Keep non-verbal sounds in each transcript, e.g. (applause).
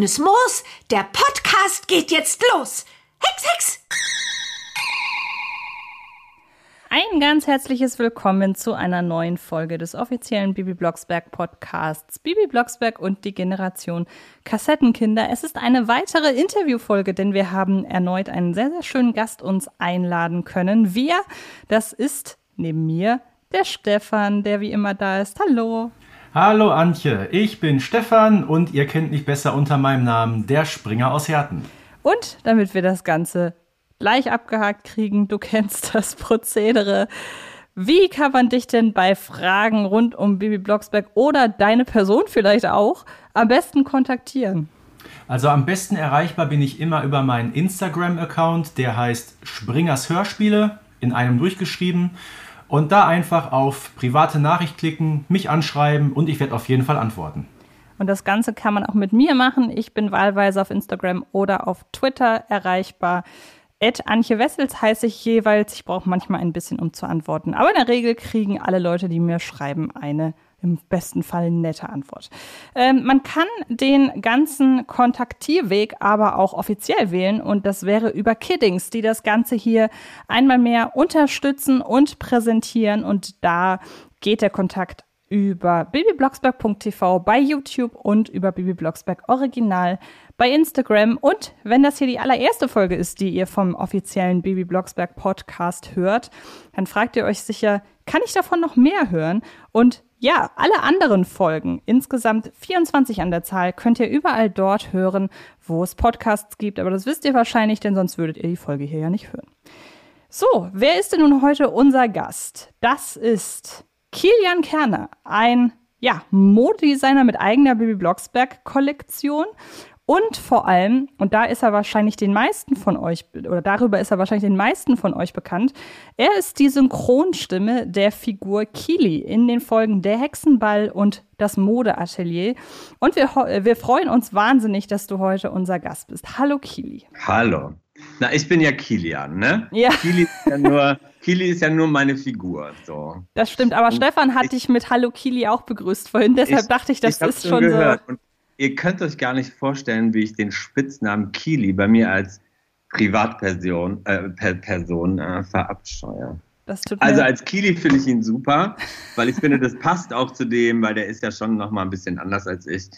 Grünes Moos, der Podcast geht jetzt los. Hex, Hex! Ein ganz herzliches Willkommen zu einer neuen Folge des offiziellen Bibi Blocksberg Podcasts Bibi Blocksberg und die Generation Kassettenkinder. Es ist eine weitere Interviewfolge, denn wir haben erneut einen sehr, sehr schönen Gast uns einladen können. Wir, das ist neben mir der Stefan, der wie immer da ist. Hallo. Hallo Antje, ich bin Stefan und ihr kennt mich besser unter meinem Namen, der Springer aus Herten. Und damit wir das Ganze gleich abgehakt kriegen. Du kennst das Prozedere. Wie kann man dich denn bei Fragen rund um Bibi Blocksberg oder deine Person vielleicht auch am besten kontaktieren? Also am besten erreichbar bin ich immer über meinen Instagram-Account, der heißt Springers Hörspiele, in einem durchgeschrieben. Und da einfach auf private Nachricht klicken, mich anschreiben und ich werde auf jeden Fall antworten. Und das Ganze kann man auch mit mir machen. Ich bin wahlweise auf Instagram oder auf Twitter erreichbar. Ed Antje Wessels heiße ich jeweils. Ich brauche manchmal ein bisschen, um zu antworten. Aber in der Regel kriegen alle Leute, die mir schreiben, eine im besten Fall nette Antwort. Ähm, man kann den ganzen Kontaktierweg aber auch offiziell wählen und das wäre über Kiddings, die das Ganze hier einmal mehr unterstützen und präsentieren und da geht der Kontakt über babyblocksberg.tv bei YouTube und über babyblocksberg Original bei Instagram. Und wenn das hier die allererste Folge ist, die ihr vom offiziellen Baby Blocksberg Podcast hört, dann fragt ihr euch sicher, kann ich davon noch mehr hören? Und ja, alle anderen Folgen, insgesamt 24 an der Zahl, könnt ihr überall dort hören, wo es Podcasts gibt. Aber das wisst ihr wahrscheinlich, denn sonst würdet ihr die Folge hier ja nicht hören. So, wer ist denn nun heute unser Gast? Das ist Kilian Kerner, ein ja, Modedesigner mit eigener Baby Blocksberg Kollektion und vor allem, und da ist er wahrscheinlich den meisten von euch, oder darüber ist er wahrscheinlich den meisten von euch bekannt, er ist die Synchronstimme der Figur Kili in den Folgen Der Hexenball und das Modeatelier. Und wir, wir freuen uns wahnsinnig, dass du heute unser Gast bist. Hallo Kili. Hallo. Na, ich bin ja Kilian, ne? Ja. Kili ist ja nur, Kili ist ja nur meine Figur. So. Das stimmt, aber und Stefan hat ich, dich mit Hallo Kili auch begrüßt vorhin, deshalb ich, dachte ich, das ich ist schon gehört. so. Und ihr könnt euch gar nicht vorstellen, wie ich den Spitznamen Kili bei mir als Privatperson äh, per Person äh, verabscheue. Also als Kili finde ich ihn super, weil ich finde, das passt auch zu dem, weil der ist ja schon noch mal ein bisschen anders als ich.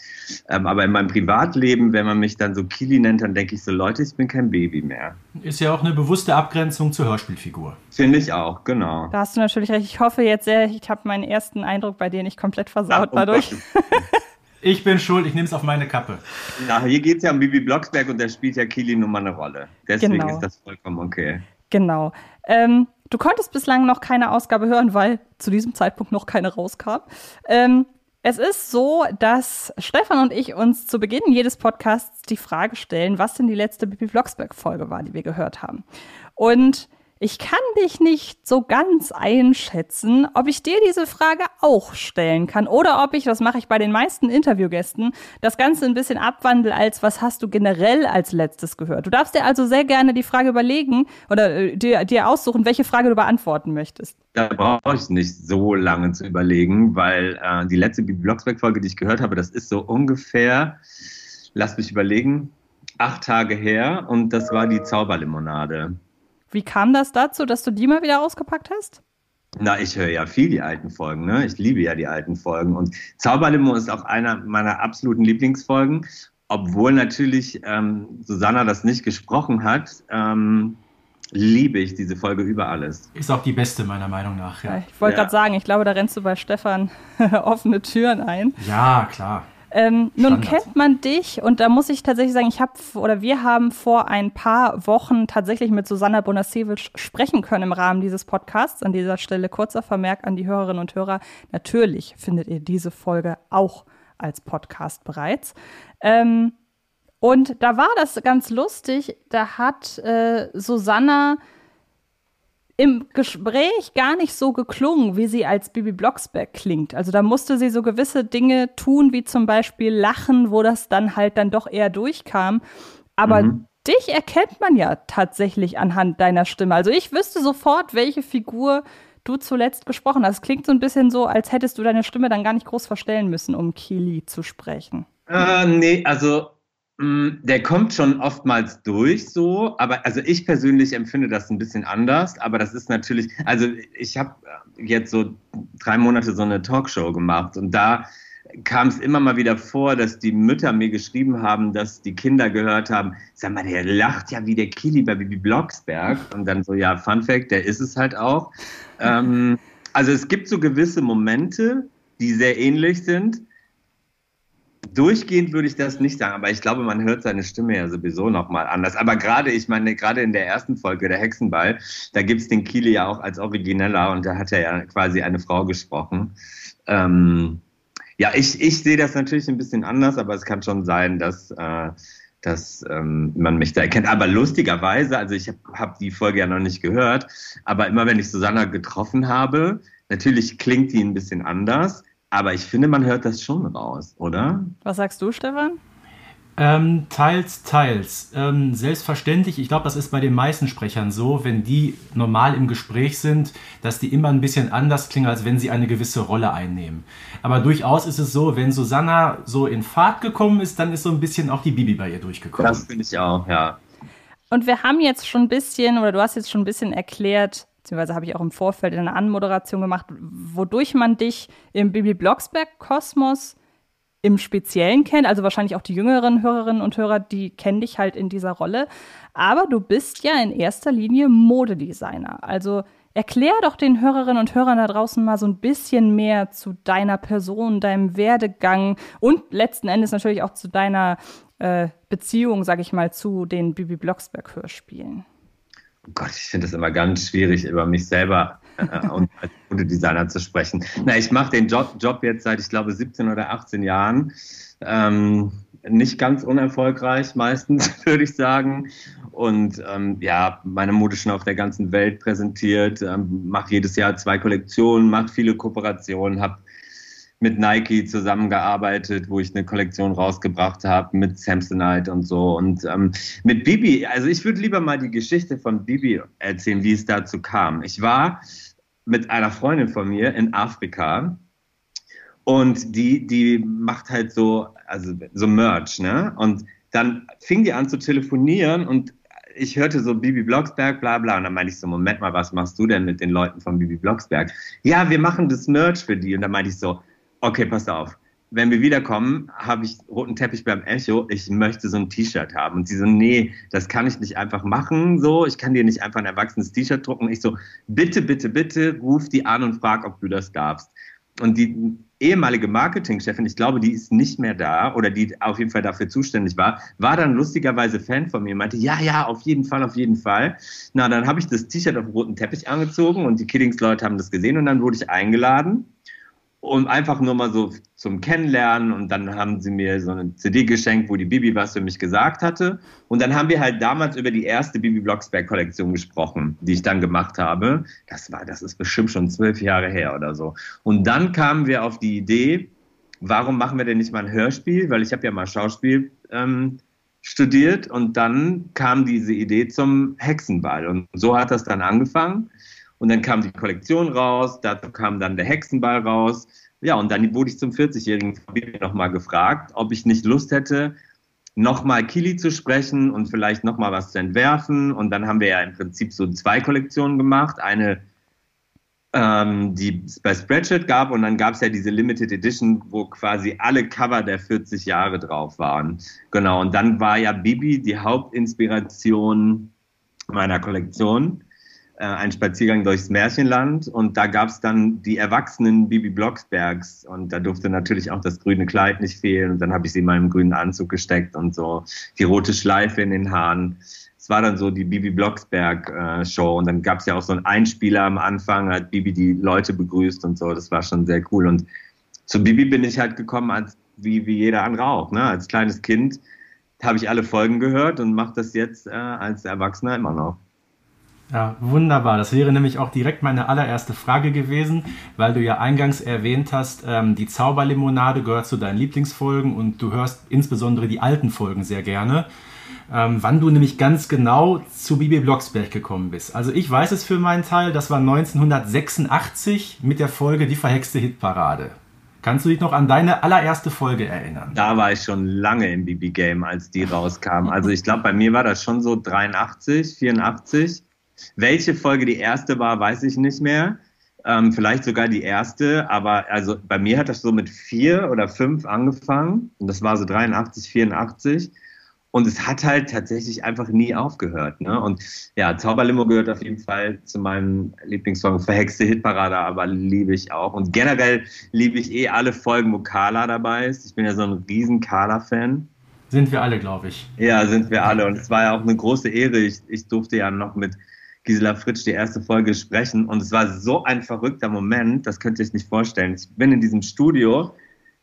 Ähm, aber in meinem Privatleben, wenn man mich dann so Kili nennt, dann denke ich so, Leute, ich bin kein Baby mehr. Ist ja auch eine bewusste Abgrenzung zur Hörspielfigur. Finde ich auch, genau. Da hast du natürlich recht. Ich hoffe jetzt sehr, ich habe meinen ersten Eindruck bei dir nicht komplett versaut Ach, dadurch. (laughs) Ich bin schuld, ich nehme es auf meine Kappe. Ja, hier geht es ja um Bibi Blocksberg und da spielt ja Kili nun mal eine Rolle. Deswegen genau. ist das vollkommen okay. Genau. Ähm, du konntest bislang noch keine Ausgabe hören, weil zu diesem Zeitpunkt noch keine rauskam. Ähm, es ist so, dass Stefan und ich uns zu Beginn jedes Podcasts die Frage stellen, was denn die letzte Bibi Blocksberg-Folge war, die wir gehört haben. Und ich kann dich nicht so ganz einschätzen, ob ich dir diese Frage auch stellen kann oder ob ich, das mache ich bei den meisten Interviewgästen, das Ganze ein bisschen abwandle als, was hast du generell als letztes gehört? Du darfst dir also sehr gerne die Frage überlegen oder äh, dir, dir aussuchen, welche Frage du beantworten möchtest. Da brauche ich nicht so lange zu überlegen, weil äh, die letzte Blocksberg-Folge, die ich gehört habe, das ist so ungefähr, lass mich überlegen, acht Tage her und das war die Zauberlimonade. Wie kam das dazu, dass du die mal wieder ausgepackt hast? Na, ich höre ja viel die alten Folgen, ne? Ich liebe ja die alten Folgen. Und Zauberlimo ist auch einer meiner absoluten Lieblingsfolgen, obwohl natürlich ähm, Susanna das nicht gesprochen hat. Ähm, liebe ich diese Folge über alles. Ist auch die beste, meiner Meinung nach. Ja. Ich wollte ja. gerade sagen, ich glaube, da rennst du bei Stefan (laughs) offene Türen ein. Ja, klar. Ähm, nun kennt man dich und da muss ich tatsächlich sagen, ich habe oder wir haben vor ein paar Wochen tatsächlich mit Susanna Bonasewicz sprechen können im Rahmen dieses Podcasts. An dieser Stelle kurzer Vermerk an die Hörerinnen und Hörer. Natürlich findet ihr diese Folge auch als Podcast bereits. Ähm, und da war das ganz lustig. Da hat äh, Susanna im Gespräch gar nicht so geklungen, wie sie als Bibi Blocksberg klingt. Also da musste sie so gewisse Dinge tun, wie zum Beispiel lachen, wo das dann halt dann doch eher durchkam. Aber mhm. dich erkennt man ja tatsächlich anhand deiner Stimme. Also ich wüsste sofort, welche Figur du zuletzt gesprochen hast. Es klingt so ein bisschen so, als hättest du deine Stimme dann gar nicht groß verstellen müssen, um Kili zu sprechen. Äh, nee, also der kommt schon oftmals durch so, aber also ich persönlich empfinde das ein bisschen anders, aber das ist natürlich, also ich habe jetzt so drei Monate so eine Talkshow gemacht und da kam es immer mal wieder vor, dass die Mütter mir geschrieben haben, dass die Kinder gehört haben, sag mal, der lacht ja wie der Kili bei Bibi Blocksberg und dann so, ja, Fun Fact, der ist es halt auch. Ähm, also es gibt so gewisse Momente, die sehr ähnlich sind, Durchgehend würde ich das nicht sagen, aber ich glaube, man hört seine Stimme ja sowieso nochmal anders. Aber gerade, ich meine, gerade in der ersten Folge, der Hexenball, da gibt es den Kili ja auch als Origineller und da hat er ja quasi eine Frau gesprochen. Ähm, ja, ich, ich sehe das natürlich ein bisschen anders, aber es kann schon sein, dass, äh, dass ähm, man mich da erkennt. Aber lustigerweise, also ich habe hab die Folge ja noch nicht gehört, aber immer wenn ich Susanna getroffen habe, natürlich klingt die ein bisschen anders aber ich finde, man hört das schon raus, oder? Was sagst du, Stefan? Ähm, teils, teils. Ähm, selbstverständlich, ich glaube, das ist bei den meisten Sprechern so, wenn die normal im Gespräch sind, dass die immer ein bisschen anders klingen, als wenn sie eine gewisse Rolle einnehmen. Aber durchaus ist es so, wenn Susanna so in Fahrt gekommen ist, dann ist so ein bisschen auch die Bibi bei ihr durchgekommen. Das finde ich auch, ja. Und wir haben jetzt schon ein bisschen, oder du hast jetzt schon ein bisschen erklärt, beziehungsweise habe ich auch im Vorfeld eine Anmoderation gemacht, wodurch man dich im Bibi Blocksberg-Kosmos im Speziellen kennt. Also wahrscheinlich auch die jüngeren Hörerinnen und Hörer, die kennen dich halt in dieser Rolle. Aber du bist ja in erster Linie Modedesigner. Also erklär doch den Hörerinnen und Hörern da draußen mal so ein bisschen mehr zu deiner Person, deinem Werdegang und letzten Endes natürlich auch zu deiner äh, Beziehung, sag ich mal, zu den Bibi Blocksberg-Hörspielen. Gott, ich finde es immer ganz schwierig, über mich selber äh, und als Modedesigner zu sprechen. Na, ich mache den Job, Job jetzt seit, ich glaube, 17 oder 18 Jahren. Ähm, nicht ganz unerfolgreich meistens, (laughs) würde ich sagen. Und ähm, ja, meine Mode schon auf der ganzen Welt präsentiert, ähm, mache jedes Jahr zwei Kollektionen, mache viele Kooperationen, habe mit Nike zusammengearbeitet, wo ich eine Kollektion rausgebracht habe mit Samsonite und so. Und ähm, mit Bibi, also ich würde lieber mal die Geschichte von Bibi erzählen, wie es dazu kam. Ich war mit einer Freundin von mir in Afrika und die, die macht halt so, also so Merch, ne? Und dann fing die an zu telefonieren und ich hörte so Bibi Blocksberg, bla bla. Und dann meinte ich so, Moment mal, was machst du denn mit den Leuten von Bibi Blocksberg? Ja, wir machen das Merch für die. Und dann meinte ich so, okay, pass auf. Wenn wir wiederkommen, habe ich roten Teppich beim Echo. Ich möchte so ein T-Shirt haben. Und sie so, nee, das kann ich nicht einfach machen. So, ich kann dir nicht einfach ein erwachsenes T-Shirt drucken. Ich so, bitte, bitte, bitte, ruf die an und frag, ob du das darfst. Und die ehemalige Marketingchefin, ich glaube, die ist nicht mehr da oder die auf jeden Fall dafür zuständig war, war dann lustigerweise Fan von mir, meinte, ja, ja, auf jeden Fall, auf jeden Fall. Na, dann habe ich das T-Shirt auf roten Teppich angezogen und die Kiddings-Leute haben das gesehen und dann wurde ich eingeladen und einfach nur mal so zum Kennenlernen und dann haben sie mir so eine CD geschenkt, wo die Bibi was für mich gesagt hatte und dann haben wir halt damals über die erste Bibi Blocksberg Kollektion gesprochen, die ich dann gemacht habe. Das war, das ist bestimmt schon zwölf Jahre her oder so. Und dann kamen wir auf die Idee, warum machen wir denn nicht mal ein Hörspiel? Weil ich habe ja mal Schauspiel ähm, studiert und dann kam diese Idee zum Hexenball und so hat das dann angefangen. Und dann kam die Kollektion raus, dazu kam dann der Hexenball raus. Ja, und dann wurde ich zum 40-jährigen nochmal gefragt, ob ich nicht Lust hätte, nochmal Kili zu sprechen und vielleicht nochmal was zu entwerfen. Und dann haben wir ja im Prinzip so zwei Kollektionen gemacht. Eine, ähm, die es bei Spreadshirt gab und dann gab es ja diese Limited Edition, wo quasi alle Cover der 40 Jahre drauf waren. Genau, und dann war ja Bibi die Hauptinspiration meiner Kollektion ein Spaziergang durchs Märchenland und da gab es dann die erwachsenen Bibi Blocksbergs und da durfte natürlich auch das grüne Kleid nicht fehlen und dann habe ich sie in meinem grünen Anzug gesteckt und so die rote Schleife in den Haaren. Es war dann so die Bibi Blocksberg äh, Show und dann gab es ja auch so einen Einspieler am Anfang, hat Bibi die Leute begrüßt und so, das war schon sehr cool und zu Bibi bin ich halt gekommen als wie, wie jeder andere auch, ne? als kleines Kind habe ich alle Folgen gehört und mache das jetzt äh, als Erwachsener immer noch. Ja, wunderbar. Das wäre nämlich auch direkt meine allererste Frage gewesen, weil du ja eingangs erwähnt hast, ähm, die Zauberlimonade gehört zu deinen Lieblingsfolgen und du hörst insbesondere die alten Folgen sehr gerne. Ähm, wann du nämlich ganz genau zu Bibi Blocksberg gekommen bist. Also ich weiß es für meinen Teil, das war 1986 mit der Folge Die verhexte Hitparade. Kannst du dich noch an deine allererste Folge erinnern? Da war ich schon lange im BB-Game, als die rauskam. Also ich glaube, bei mir war das schon so 83, 84. Welche Folge die erste war, weiß ich nicht mehr. Ähm, vielleicht sogar die erste, aber also bei mir hat das so mit vier oder fünf angefangen. Und das war so 83, 84. Und es hat halt tatsächlich einfach nie aufgehört. Ne? Und ja, Zauberlimo gehört auf jeden Fall zu meinem Lieblingssong, Verhexte Hitparade, aber liebe ich auch. Und generell liebe ich eh alle Folgen, wo Carla dabei ist. Ich bin ja so ein riesen Carla-Fan. Sind wir alle, glaube ich. Ja, sind wir alle. Und es war ja auch eine große Ehre. Ich, ich durfte ja noch mit Gisela Fritsch die erste Folge sprechen. Und es war so ein verrückter Moment, das könnt ihr euch nicht vorstellen. Ich bin in diesem Studio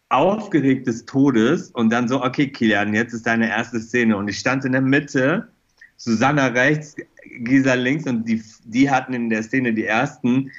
aufgeregt des Todes und dann so, okay, Kilian, jetzt ist deine erste Szene. Und ich stand in der Mitte, Susanna rechts, Gisa links und die, die hatten in der Szene die ersten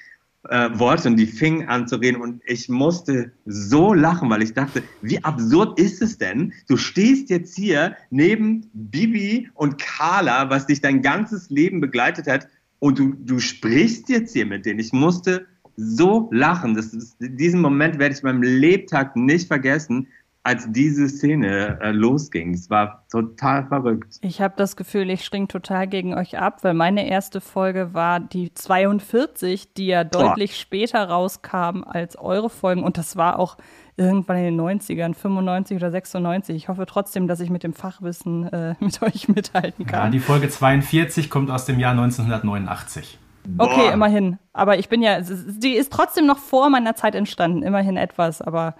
äh, Worte und die fingen an zu reden und ich musste so lachen, weil ich dachte, wie absurd ist es denn? Du stehst jetzt hier neben Bibi und Carla, was dich dein ganzes Leben begleitet hat und du, du sprichst jetzt hier mit denen. Ich musste so lachen. Das ist, diesen Moment werde ich meinem Lebtag nicht vergessen, als diese Szene äh, losging. Es war total verrückt. Ich habe das Gefühl, ich springe total gegen euch ab, weil meine erste Folge war die 42, die ja deutlich Boah. später rauskam als eure Folgen. Und das war auch irgendwann in den 90ern, 95 oder 96. Ich hoffe trotzdem, dass ich mit dem Fachwissen äh, (laughs) mit euch mithalten kann. Ja, die Folge 42 kommt aus dem Jahr 1989. Boah. Okay, immerhin. Aber ich bin ja, die ist trotzdem noch vor meiner Zeit entstanden, immerhin etwas, aber.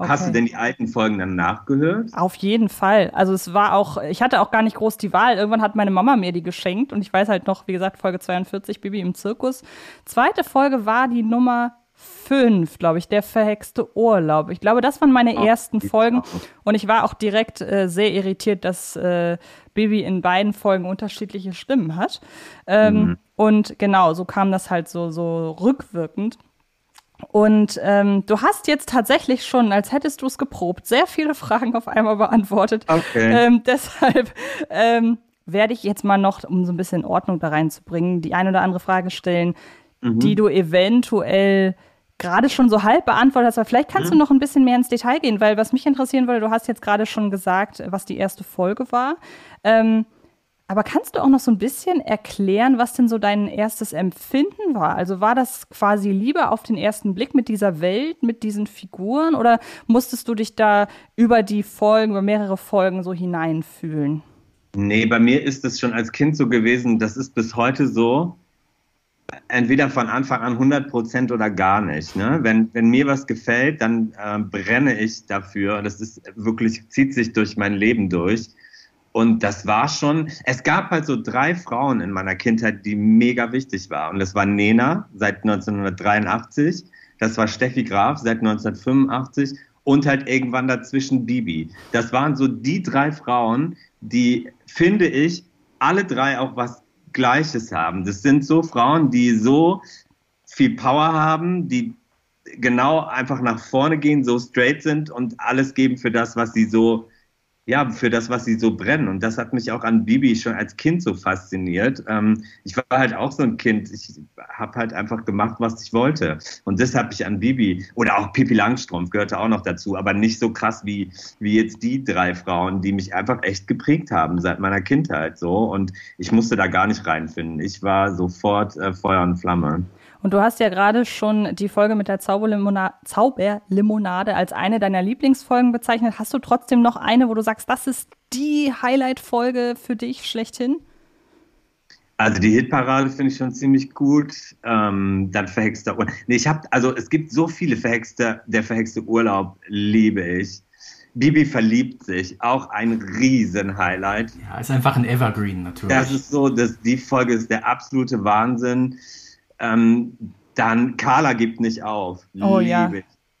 Okay. Hast du denn die alten Folgen dann nachgehört? Auf jeden Fall. Also es war auch, ich hatte auch gar nicht groß die Wahl. Irgendwann hat meine Mama mir die geschenkt und ich weiß halt noch, wie gesagt, Folge 42, Bibi im Zirkus. Zweite Folge war die Nummer 5, glaube ich, der verhexte Urlaub. Ich glaube, das waren meine oh, ersten Folgen und ich war auch direkt äh, sehr irritiert, dass äh, Bibi in beiden Folgen unterschiedliche Stimmen hat. Ähm, mhm. Und genau, so kam das halt so, so rückwirkend. Und ähm, du hast jetzt tatsächlich schon, als hättest du es geprobt, sehr viele Fragen auf einmal beantwortet. Okay. Ähm, (laughs) deshalb ähm, werde ich jetzt mal noch, um so ein bisschen Ordnung da reinzubringen, die eine oder andere Frage stellen, mhm. die du eventuell gerade schon so halb beantwortet hast, aber vielleicht kannst mhm. du noch ein bisschen mehr ins Detail gehen, weil was mich interessieren würde, du hast jetzt gerade schon gesagt, was die erste Folge war. Ähm, aber kannst du auch noch so ein bisschen erklären, was denn so dein erstes Empfinden war? Also war das quasi lieber auf den ersten Blick mit dieser Welt, mit diesen Figuren oder musstest du dich da über die Folgen, über mehrere Folgen so hineinfühlen? Nee, bei mir ist es schon als Kind so gewesen, das ist bis heute so. Entweder von Anfang an 100 Prozent oder gar nicht. Ne? Wenn, wenn mir was gefällt, dann äh, brenne ich dafür. Das ist wirklich, zieht sich durch mein Leben durch. Und das war schon, es gab halt so drei Frauen in meiner Kindheit, die mega wichtig waren. Und das war Nena seit 1983, das war Steffi Graf seit 1985 und halt irgendwann dazwischen Bibi. Das waren so die drei Frauen, die, finde ich, alle drei auch was Gleiches haben. Das sind so Frauen, die so viel Power haben, die genau einfach nach vorne gehen, so straight sind und alles geben für das, was sie so ja, für das, was sie so brennen. Und das hat mich auch an Bibi schon als Kind so fasziniert. Ähm, ich war halt auch so ein Kind. Ich habe halt einfach gemacht, was ich wollte. Und das habe ich an Bibi oder auch Pippi Langstrumpf gehörte auch noch dazu, aber nicht so krass wie, wie jetzt die drei Frauen, die mich einfach echt geprägt haben seit meiner Kindheit so. Und ich musste da gar nicht reinfinden. Ich war sofort äh, Feuer und Flamme. Und du hast ja gerade schon die Folge mit der Zauberlimonade, Zauberlimonade als eine deiner Lieblingsfolgen bezeichnet. Hast du trotzdem noch eine, wo du sagst, das ist die Highlight-Folge für dich schlechthin? Also die Hitparade finde ich schon ziemlich gut. Ähm, dann verhexter Urlaub. Nee, ich habe, also es gibt so viele verhexte, der verhexte Urlaub liebe ich. Bibi verliebt sich, auch ein Riesen-Highlight. Ja, ist einfach ein Evergreen natürlich. Das ist so, dass die Folge ist der absolute Wahnsinn. Ähm, dann Carla gibt nicht auf. Oh liebe ja,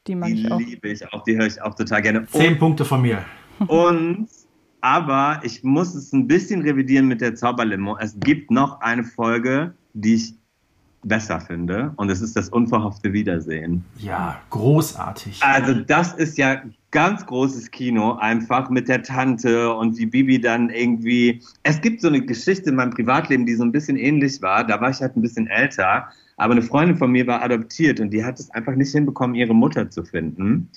die mag die ich auch. liebe ich auch, die höre ich auch total gerne. Zehn und, Punkte von mir. Und, aber ich muss es ein bisschen revidieren mit der Zauberlimo. Es gibt noch eine Folge, die ich besser finde. Und es ist das unverhoffte Wiedersehen. Ja, großartig. Also das ist ja ganz großes Kino, einfach mit der Tante und wie Bibi dann irgendwie. Es gibt so eine Geschichte in meinem Privatleben, die so ein bisschen ähnlich war. Da war ich halt ein bisschen älter. Aber eine Freundin von mir war adoptiert und die hat es einfach nicht hinbekommen, ihre Mutter zu finden.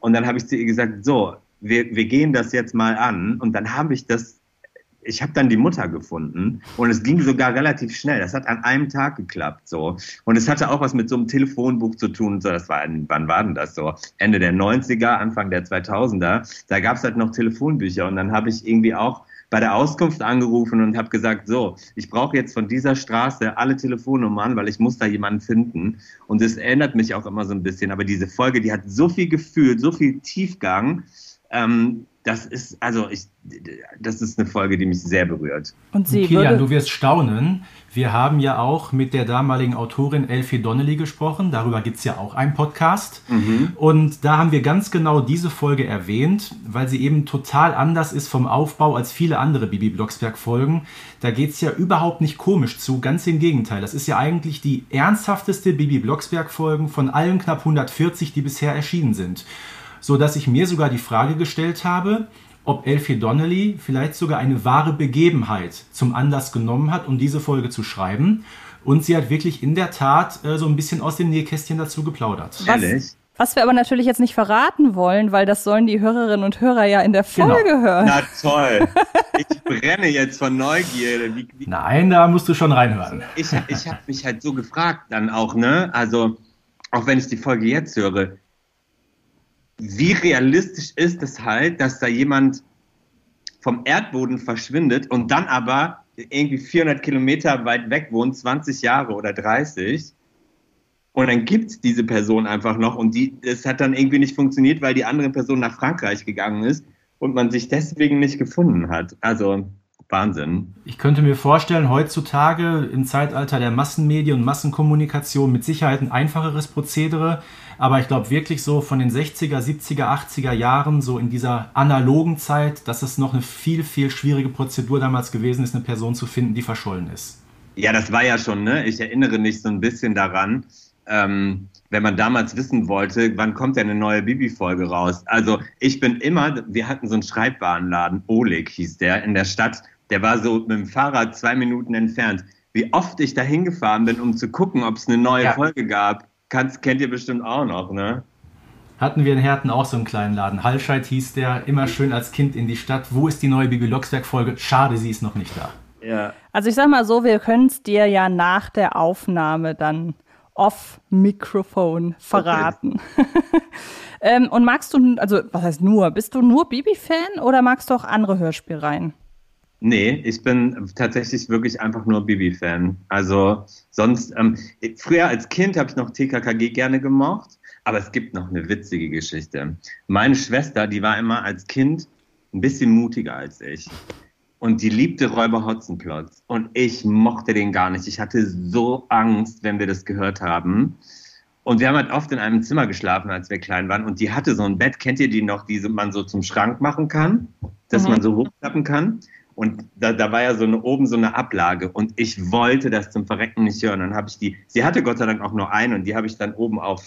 Und dann habe ich zu ihr gesagt, so, wir, wir gehen das jetzt mal an. Und dann habe ich das ich habe dann die Mutter gefunden und es ging sogar relativ schnell. Das hat an einem Tag geklappt so. Und es hatte auch was mit so einem Telefonbuch zu tun. So, das war, wann war denn das so? Ende der 90er, Anfang der 2000er. Da gab es halt noch Telefonbücher und dann habe ich irgendwie auch bei der Auskunft angerufen und habe gesagt, so, ich brauche jetzt von dieser Straße alle Telefonnummern, weil ich muss da jemanden finden. Und es erinnert mich auch immer so ein bisschen. Aber diese Folge, die hat so viel Gefühl, so viel Tiefgang. Ähm, das ist, also ich, das ist eine Folge, die mich sehr berührt. Und Sie Kilian, du wirst staunen. Wir haben ja auch mit der damaligen Autorin Elfie Donnelly gesprochen. Darüber gibt es ja auch einen Podcast. Mhm. Und da haben wir ganz genau diese Folge erwähnt, weil sie eben total anders ist vom Aufbau als viele andere Bibi Blocksberg-Folgen. Da geht es ja überhaupt nicht komisch zu, ganz im Gegenteil. Das ist ja eigentlich die ernsthafteste Bibi Blocksberg-Folgen von allen knapp 140, die bisher erschienen sind so dass ich mir sogar die Frage gestellt habe, ob Elfie Donnelly vielleicht sogar eine wahre Begebenheit zum Anlass genommen hat, um diese Folge zu schreiben. Und sie hat wirklich in der Tat äh, so ein bisschen aus dem Nähkästchen dazu geplaudert. Was, was wir aber natürlich jetzt nicht verraten wollen, weil das sollen die Hörerinnen und Hörer ja in der genau. Folge genau. hören. Na toll. Ich brenne jetzt von Neugierde. Wie, wie, Nein, da musst du schon reinhören. Ich, ich habe mich halt so gefragt dann auch, ne? Also, auch wenn ich die Folge jetzt höre, wie realistisch ist es halt, dass da jemand vom Erdboden verschwindet und dann aber irgendwie 400 Kilometer weit weg wohnt, 20 Jahre oder 30. Und dann gibt es diese Person einfach noch und die, es hat dann irgendwie nicht funktioniert, weil die andere Person nach Frankreich gegangen ist und man sich deswegen nicht gefunden hat. Also Wahnsinn. Ich könnte mir vorstellen, heutzutage im Zeitalter der Massenmedien und Massenkommunikation mit Sicherheit ein einfacheres Prozedere. Aber ich glaube wirklich so von den 60er, 70er, 80er Jahren, so in dieser analogen Zeit, dass es noch eine viel, viel schwierige Prozedur damals gewesen ist, eine Person zu finden, die verschollen ist. Ja, das war ja schon, ne? Ich erinnere mich so ein bisschen daran, ähm, wenn man damals wissen wollte, wann kommt denn eine neue Bibi-Folge raus. Also ich bin immer, wir hatten so einen Schreibwarenladen, Oleg hieß der, in der Stadt der war so mit dem Fahrrad zwei Minuten entfernt. Wie oft ich da hingefahren bin, um zu gucken, ob es eine neue ja. Folge gab, Kannst, kennt ihr bestimmt auch noch, ne? Hatten wir in Herten auch so einen kleinen Laden. Hallscheid hieß der, immer schön als Kind in die Stadt. Wo ist die neue Bibi Locksberg-Folge? Schade, sie ist noch nicht da. Ja. Also ich sag mal so, wir können es dir ja nach der Aufnahme dann off Mikrofon verraten. Okay. (laughs) ähm, und magst du, also was heißt nur, bist du nur Bibi-Fan oder magst du auch andere Hörspielreihen? Nee, ich bin tatsächlich wirklich einfach nur Bibi-Fan. Also sonst, ähm, früher als Kind habe ich noch TKKG gerne gemocht, aber es gibt noch eine witzige Geschichte. Meine Schwester, die war immer als Kind ein bisschen mutiger als ich. Und die liebte Räuber Hotzenplotz. Und ich mochte den gar nicht. Ich hatte so Angst, wenn wir das gehört haben. Und wir haben halt oft in einem Zimmer geschlafen, als wir klein waren. Und die hatte so ein Bett, kennt ihr die noch, die man so zum Schrank machen kann, dass mhm. man so hochklappen kann? Und da, da war ja so eine, oben so eine Ablage und ich wollte das zum Verrecken nicht hören. Dann habe ich die, sie hatte Gott sei Dank auch nur eine und die habe ich dann oben auf,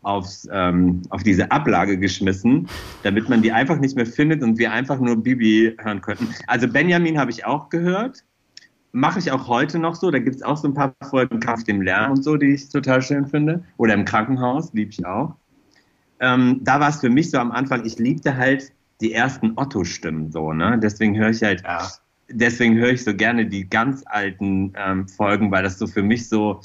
aufs, ähm, auf diese Ablage geschmissen, damit man die einfach nicht mehr findet und wir einfach nur Bibi hören könnten. Also Benjamin habe ich auch gehört. Mache ich auch heute noch so. Da gibt es auch so ein paar Folgen Kampf dem Lärm und so, die ich total schön finde. Oder im Krankenhaus, liebe ich auch. Ähm, da war es für mich so am Anfang, ich liebte halt die ersten Otto-Stimmen so, ne? Deswegen höre ich halt, ja. deswegen höre ich so gerne die ganz alten ähm, Folgen, weil das so für mich so,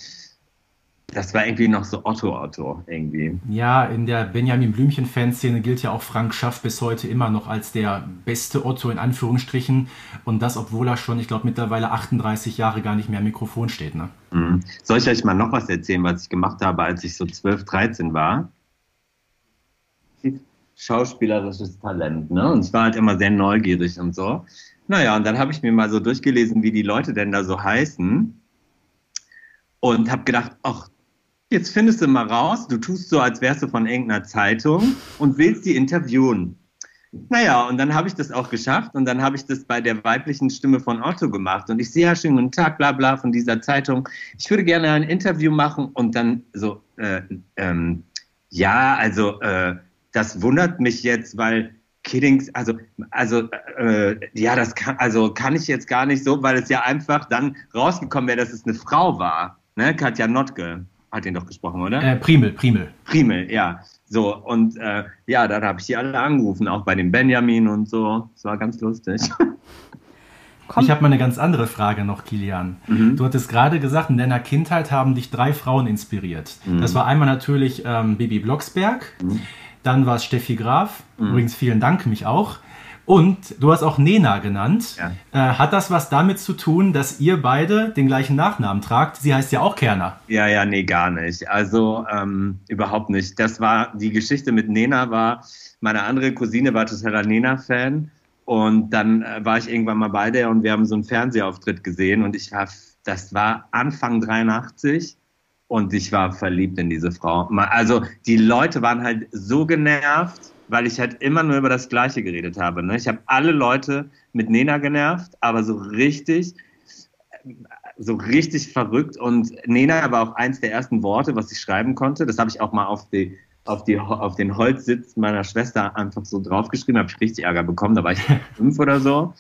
das war irgendwie noch so Otto-Otto irgendwie. Ja, in der Benjamin Blümchen-Fanszene gilt ja auch Frank Schaff bis heute immer noch als der beste Otto in Anführungsstrichen. Und das, obwohl er schon, ich glaube, mittlerweile 38 Jahre gar nicht mehr am Mikrofon steht. Ne? Mhm. Soll ich euch mal noch was erzählen, was ich gemacht habe, als ich so 12, 13 war? Schauspielerisches Talent, ne? Und ich war halt immer sehr neugierig und so. Naja, und dann habe ich mir mal so durchgelesen, wie die Leute denn da so heißen. Und habe gedacht, ach, jetzt findest du mal raus, du tust so, als wärst du von irgendeiner Zeitung und willst die interviewen. Naja, und dann habe ich das auch geschafft und dann habe ich das bei der weiblichen Stimme von Otto gemacht. Und ich sehe ja schön guten Tag, bla bla von dieser Zeitung. Ich würde gerne ein Interview machen und dann so, äh, ähm, ja, also äh, das wundert mich jetzt, weil Kiddings, also, also, äh, ja, das kann, also kann ich jetzt gar nicht so, weil es ja einfach dann rausgekommen wäre, dass es eine Frau war, ne, Katja Notke. hat ihn doch gesprochen, oder? Äh, Primel, Primel. Primel, ja. So, und äh, ja, dann habe ich die alle angerufen, auch bei dem Benjamin und so. Das war ganz lustig. (laughs) Komm. Ich habe mal eine ganz andere Frage noch, Kilian. Mhm. Du hattest gerade gesagt, in deiner Kindheit haben dich drei Frauen inspiriert. Mhm. Das war einmal natürlich ähm, Bibi Blocksberg, mhm. Dann war es Steffi Graf. Mhm. Übrigens vielen Dank, mich auch. Und du hast auch Nena genannt. Ja. Äh, hat das was damit zu tun, dass ihr beide den gleichen Nachnamen tragt? Sie heißt ja auch Kerner. Ja, ja, nee, gar nicht. Also ähm, überhaupt nicht. Das war die Geschichte mit Nena war, meine andere Cousine war totaler Nena-Fan. Und dann äh, war ich irgendwann mal bei der und wir haben so einen Fernsehauftritt gesehen und ich habe, das war Anfang 83 und ich war verliebt in diese Frau. Also die Leute waren halt so genervt weil ich halt immer nur über das Gleiche geredet habe. Ne? Ich habe alle Leute mit Nena genervt, aber so richtig, so richtig verrückt. Und Nena war auch eins der ersten Worte, was ich schreiben konnte. Das habe ich auch mal auf, die, auf, die, auf den Holzsitz meiner Schwester einfach so draufgeschrieben. habe ich richtig Ärger bekommen. Da war ich (laughs) fünf oder so.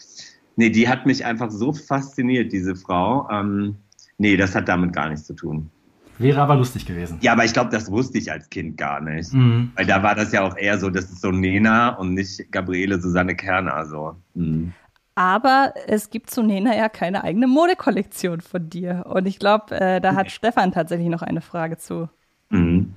Nee, die hat mich einfach so fasziniert, diese Frau. Ähm, nee, das hat damit gar nichts zu tun. Wäre aber lustig gewesen. Ja, aber ich glaube, das wusste ich als Kind gar nicht. Mhm. Weil da war das ja auch eher so, das ist so Nena und nicht Gabriele Susanne Kerner. So. Mhm. Aber es gibt zu Nena ja keine eigene Modekollektion von dir. Und ich glaube, äh, da hat Stefan tatsächlich noch eine Frage zu. Mhm.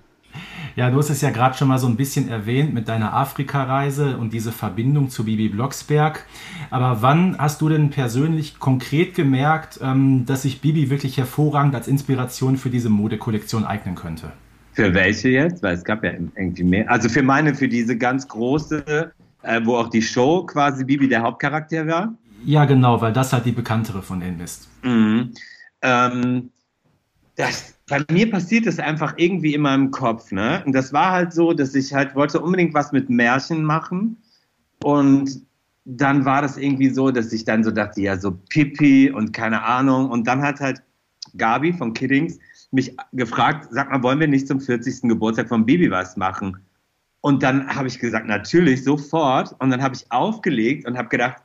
Ja, du hast es ja gerade schon mal so ein bisschen erwähnt mit deiner Afrika-Reise und diese Verbindung zu Bibi Blocksberg. Aber wann hast du denn persönlich konkret gemerkt, ähm, dass sich Bibi wirklich hervorragend als Inspiration für diese Modekollektion eignen könnte? Für welche jetzt? Weil es gab ja irgendwie mehr. Also für meine, für diese ganz große, äh, wo auch die Show quasi Bibi der Hauptcharakter war? Ja, genau, weil das halt die bekanntere von denen ist. Mhm. Ähm, das, bei mir passiert es einfach irgendwie in meinem Kopf, ne? Und das war halt so, dass ich halt wollte unbedingt was mit Märchen machen. Und dann war das irgendwie so, dass ich dann so dachte, ja, so Pipi und keine Ahnung. Und dann hat halt Gabi von Kiddings mich gefragt, sag mal, wollen wir nicht zum 40. Geburtstag von Baby was machen? Und dann habe ich gesagt, natürlich, sofort. Und dann habe ich aufgelegt und habe gedacht,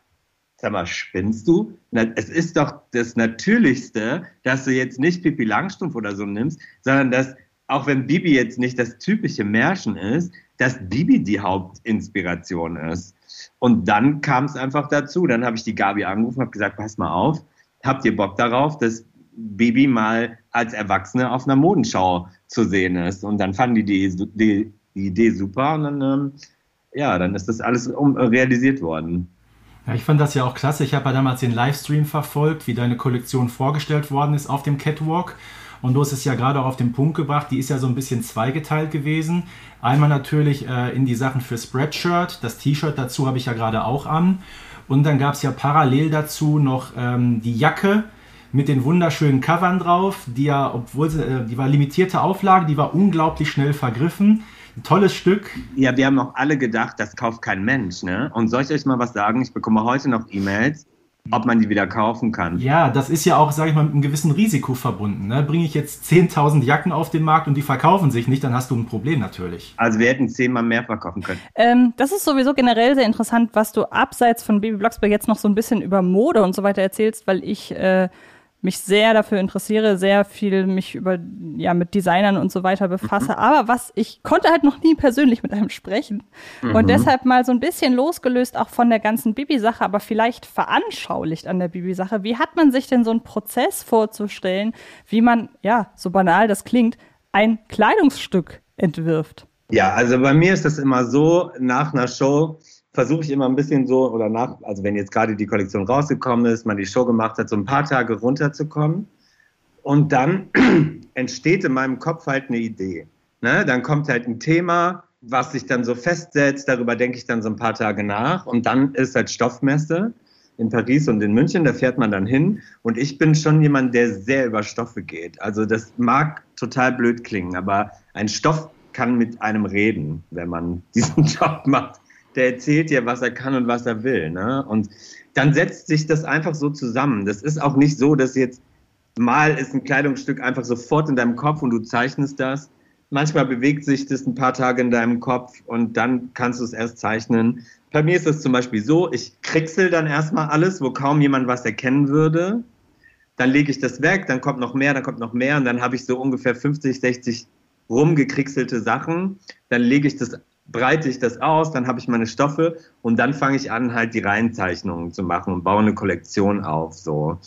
sag mal, spinnst du? Es ist doch das Natürlichste, dass du jetzt nicht Pippi Langstrumpf oder so nimmst, sondern dass, auch wenn Bibi jetzt nicht das typische Märchen ist, dass Bibi die Hauptinspiration ist. Und dann kam es einfach dazu. Dann habe ich die Gabi angerufen, habe gesagt, pass mal auf, habt ihr Bock darauf, dass Bibi mal als Erwachsene auf einer Modenschau zu sehen ist? Und dann fanden die die, die, die Idee super und dann, ähm, ja, dann ist das alles um, realisiert worden. Ja, ich fand das ja auch klasse. Ich habe ja damals den Livestream verfolgt, wie deine Kollektion vorgestellt worden ist auf dem Catwalk. Und du hast es ja gerade auch auf den Punkt gebracht, die ist ja so ein bisschen zweigeteilt gewesen. Einmal natürlich äh, in die Sachen für Spreadshirt, das T-Shirt dazu habe ich ja gerade auch an. Und dann gab es ja parallel dazu noch ähm, die Jacke mit den wunderschönen Covern drauf, die ja, obwohl sie, äh, die war limitierte Auflage, die war unglaublich schnell vergriffen. Ein tolles Stück. Ja, wir haben auch alle gedacht, das kauft kein Mensch. Ne? Und soll ich euch mal was sagen? Ich bekomme heute noch E-Mails, ob man die wieder kaufen kann. Ja, das ist ja auch, sage ich mal, mit einem gewissen Risiko verbunden. Ne? Bringe ich jetzt 10.000 Jacken auf den Markt und die verkaufen sich nicht, dann hast du ein Problem natürlich. Also wir hätten zehnmal mehr verkaufen können. Ähm, das ist sowieso generell sehr interessant, was du abseits von Baby Blocksberg jetzt noch so ein bisschen über Mode und so weiter erzählst, weil ich äh, mich sehr dafür interessiere, sehr viel mich über, ja, mit Designern und so weiter befasse. Mhm. Aber was, ich konnte halt noch nie persönlich mit einem sprechen. Mhm. Und deshalb mal so ein bisschen losgelöst auch von der ganzen Bibi-Sache, aber vielleicht veranschaulicht an der Bibi-Sache. Wie hat man sich denn so einen Prozess vorzustellen, wie man, ja, so banal das klingt, ein Kleidungsstück entwirft? Ja, also bei mir ist das immer so, nach einer Show versuche ich immer ein bisschen so, oder nach, also wenn jetzt gerade die Kollektion rausgekommen ist, man die Show gemacht hat, so ein paar Tage runterzukommen. Und dann (clears throat) entsteht in meinem Kopf halt eine Idee. Ne? Dann kommt halt ein Thema, was sich dann so festsetzt, darüber denke ich dann so ein paar Tage nach. Und dann ist halt Stoffmesse in Paris und in München, da fährt man dann hin. Und ich bin schon jemand, der sehr über Stoffe geht. Also das mag total blöd klingen, aber ein Stoff kann mit einem reden, wenn man diesen (laughs) Job macht der erzählt dir, was er kann und was er will. Ne? Und dann setzt sich das einfach so zusammen. Das ist auch nicht so, dass jetzt mal ist ein Kleidungsstück einfach sofort in deinem Kopf und du zeichnest das. Manchmal bewegt sich das ein paar Tage in deinem Kopf und dann kannst du es erst zeichnen. Bei mir ist es zum Beispiel so, ich kricksel dann erstmal alles, wo kaum jemand was erkennen würde. dann lege ich das weg, dann kommt noch mehr, dann kommt noch mehr und dann habe ich so ungefähr 50, 60 rumgekriegselte Sachen. Dann lege ich das, breite ich das aus, dann habe ich meine Stoffe und dann fange ich an, halt die Reihenzeichnungen zu machen und baue eine Kollektion auf. So.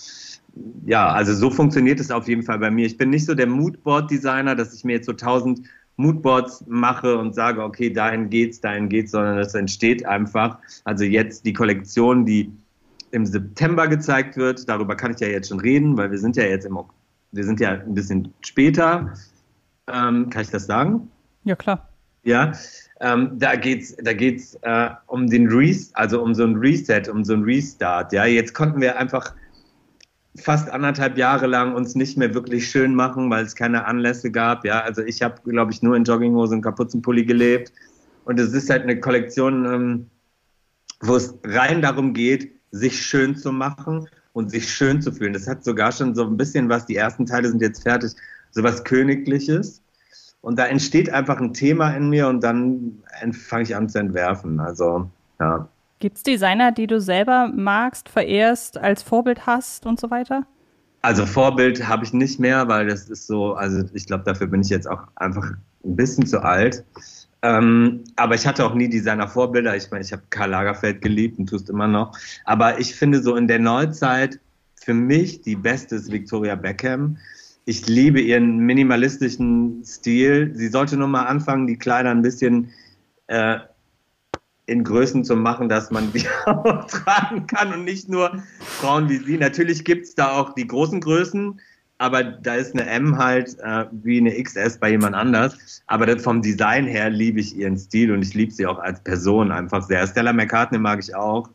Ja, also so funktioniert es auf jeden Fall bei mir. Ich bin nicht so der Moodboard-Designer, dass ich mir jetzt so tausend Moodboards mache und sage, okay, dahin geht's, dahin geht's, sondern das entsteht einfach. Also jetzt die Kollektion, die im September gezeigt wird, darüber kann ich ja jetzt schon reden, weil wir sind ja jetzt im, wir sind ja ein bisschen später. Ähm, kann ich das sagen? Ja, klar. Ja, ähm, da geht's, da geht's äh, um den Reset, also um so ein Reset, um so ein Restart. Ja, jetzt konnten wir einfach fast anderthalb Jahre lang uns nicht mehr wirklich schön machen, weil es keine Anlässe gab. Ja, also ich habe, glaube ich, nur in Jogginghose und Kapuzenpulli gelebt. Und es ist halt eine Kollektion, ähm, wo es rein darum geht, sich schön zu machen und sich schön zu fühlen. Das hat sogar schon so ein bisschen was, die ersten Teile sind jetzt fertig, so was Königliches. Und da entsteht einfach ein Thema in mir und dann fange ich an zu entwerfen. Also, ja. Gibt es Designer, die du selber magst, verehrst, als Vorbild hast und so weiter? Also Vorbild habe ich nicht mehr, weil das ist so, also ich glaube, dafür bin ich jetzt auch einfach ein bisschen zu alt. Ähm, aber ich hatte auch nie Designer-Vorbilder. Ich meine, ich habe Karl Lagerfeld geliebt und tust immer noch. Aber ich finde so in der Neuzeit für mich die beste ist Victoria Beckham. Ich liebe ihren minimalistischen Stil. Sie sollte nur mal anfangen, die Kleider ein bisschen äh, in Größen zu machen, dass man (laughs) die auch tragen kann und nicht nur Frauen wie sie. Natürlich gibt es da auch die großen Größen, aber da ist eine M halt äh, wie eine XS bei jemand anders. Aber vom Design her liebe ich ihren Stil und ich liebe sie auch als Person einfach sehr. Stella McCartney mag ich auch.